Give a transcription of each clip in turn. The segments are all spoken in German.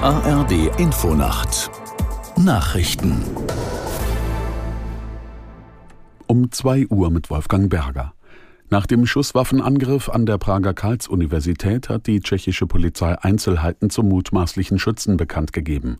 ARD Infonacht Nachrichten um 2 Uhr mit Wolfgang Berger. Nach dem Schusswaffenangriff an der Prager Karls-Universität hat die tschechische Polizei Einzelheiten zum mutmaßlichen Schützen bekannt gegeben.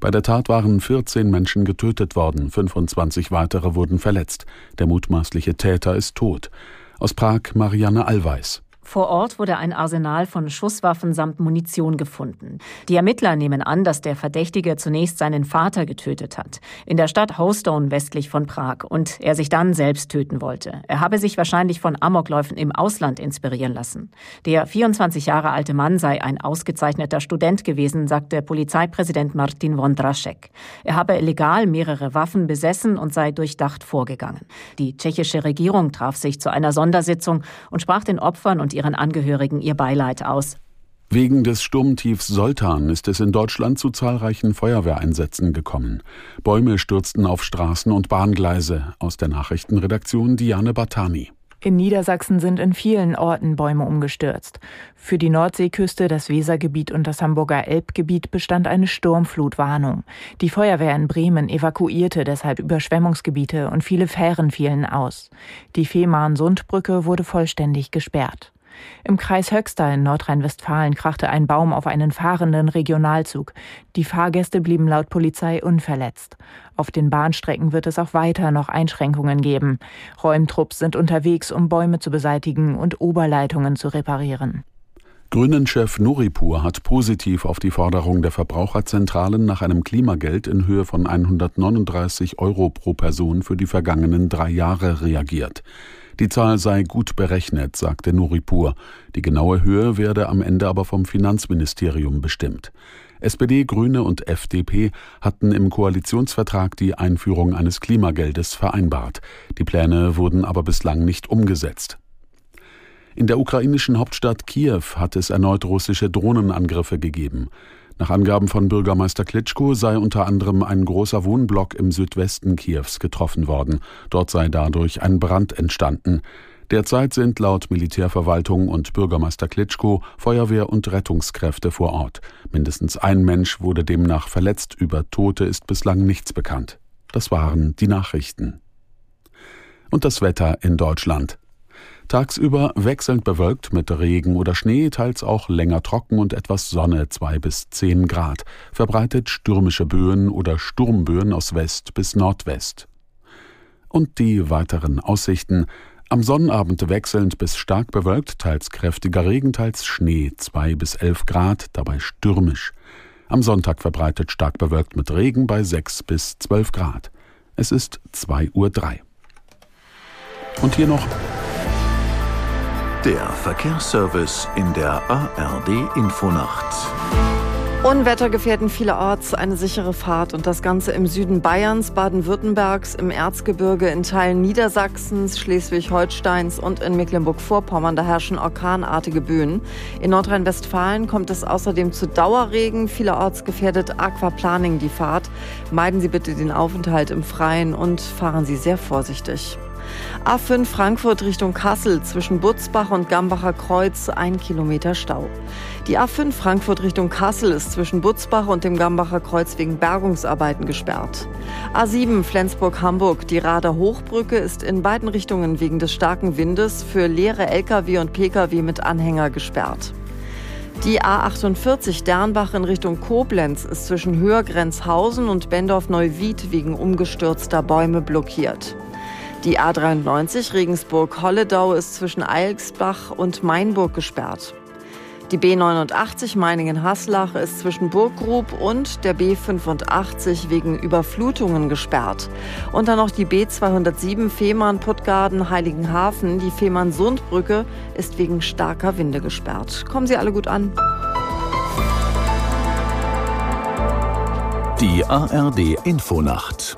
Bei der Tat waren 14 Menschen getötet worden, 25 weitere wurden verletzt. Der mutmaßliche Täter ist tot. Aus Prag Marianne Allweis. Vor Ort wurde ein Arsenal von Schusswaffen samt Munition gefunden. Die Ermittler nehmen an, dass der Verdächtige zunächst seinen Vater getötet hat, in der Stadt Hostone westlich von Prag, und er sich dann selbst töten wollte. Er habe sich wahrscheinlich von Amokläufen im Ausland inspirieren lassen. Der 24 Jahre alte Mann sei ein ausgezeichneter Student gewesen, sagte Polizeipräsident Martin Wondraschek. Er habe legal mehrere Waffen besessen und sei durchdacht vorgegangen. Die tschechische Regierung traf sich zu einer Sondersitzung und sprach den Opfern und ihren Angehörigen ihr Beileid aus. Wegen des Sturmtiefs Soltan ist es in Deutschland zu zahlreichen Feuerwehreinsätzen gekommen. Bäume stürzten auf Straßen und Bahngleise. Aus der Nachrichtenredaktion Diane Batani. In Niedersachsen sind in vielen Orten Bäume umgestürzt. Für die Nordseeküste, das Wesergebiet und das Hamburger Elbgebiet bestand eine Sturmflutwarnung. Die Feuerwehr in Bremen evakuierte deshalb Überschwemmungsgebiete und viele Fähren fielen aus. Die Fehmarn-Sundbrücke wurde vollständig gesperrt. Im Kreis Höxter in Nordrhein-Westfalen krachte ein Baum auf einen fahrenden Regionalzug. Die Fahrgäste blieben laut Polizei unverletzt. Auf den Bahnstrecken wird es auch weiter noch Einschränkungen geben. Räumtrupps sind unterwegs, um Bäume zu beseitigen und Oberleitungen zu reparieren. Grünen-Chef Nuripur hat positiv auf die Forderung der Verbraucherzentralen nach einem Klimageld in Höhe von 139 Euro pro Person für die vergangenen drei Jahre reagiert. Die Zahl sei gut berechnet, sagte Nuripur. Die genaue Höhe werde am Ende aber vom Finanzministerium bestimmt. SPD, Grüne und FDP hatten im Koalitionsvertrag die Einführung eines Klimageldes vereinbart. Die Pläne wurden aber bislang nicht umgesetzt. In der ukrainischen Hauptstadt Kiew hat es erneut russische Drohnenangriffe gegeben. Nach Angaben von Bürgermeister Klitschko sei unter anderem ein großer Wohnblock im Südwesten Kiews getroffen worden. Dort sei dadurch ein Brand entstanden. Derzeit sind laut Militärverwaltung und Bürgermeister Klitschko Feuerwehr und Rettungskräfte vor Ort. Mindestens ein Mensch wurde demnach verletzt. Über Tote ist bislang nichts bekannt. Das waren die Nachrichten. Und das Wetter in Deutschland. Tagsüber wechselnd bewölkt mit Regen oder Schnee, teils auch länger trocken und etwas Sonne, zwei bis zehn Grad. Verbreitet stürmische Böen oder Sturmböen aus West bis Nordwest. Und die weiteren Aussichten. Am Sonnabend wechselnd bis stark bewölkt, teils kräftiger Regen, teils Schnee, zwei bis elf Grad, dabei stürmisch. Am Sonntag verbreitet stark bewölkt mit Regen bei sechs bis zwölf Grad. Es ist zwei Uhr. drei. Und hier noch der Verkehrsservice in der ARD Infonacht. Unwetter gefährden vielerorts eine sichere Fahrt und das Ganze im Süden Bayerns, Baden-Württembergs, im Erzgebirge, in Teilen Niedersachsens, Schleswig-Holsteins und in Mecklenburg-Vorpommern. Da herrschen orkanartige Böen. In Nordrhein-Westfalen kommt es außerdem zu Dauerregen. Vielerorts gefährdet Aquaplaning die Fahrt. Meiden Sie bitte den Aufenthalt im Freien und fahren Sie sehr vorsichtig. A5 Frankfurt Richtung Kassel zwischen Butzbach und Gambacher Kreuz ein Kilometer Stau. Die A5 Frankfurt Richtung Kassel ist zwischen Butzbach und dem Gambacher Kreuz wegen Bergungsarbeiten gesperrt. A7 Flensburg-Hamburg, die Rader Hochbrücke ist in beiden Richtungen wegen des starken Windes für leere Lkw und Pkw mit Anhänger gesperrt. Die A48 Dernbach in Richtung Koblenz ist zwischen Höhergrenzhausen und Bendorf-Neuwied wegen umgestürzter Bäume blockiert. Die A93 Regensburg-Holledau ist zwischen Eilsbach und Mainburg gesperrt. Die B89 Meiningen-Haslach ist zwischen Burggrub und der B85 wegen Überflutungen gesperrt. Und dann noch die B207 Fehmarn-Puttgarden-Heiligenhafen. Die Fehmarn-Sundbrücke ist wegen starker Winde gesperrt. Kommen Sie alle gut an. Die ARD Infonacht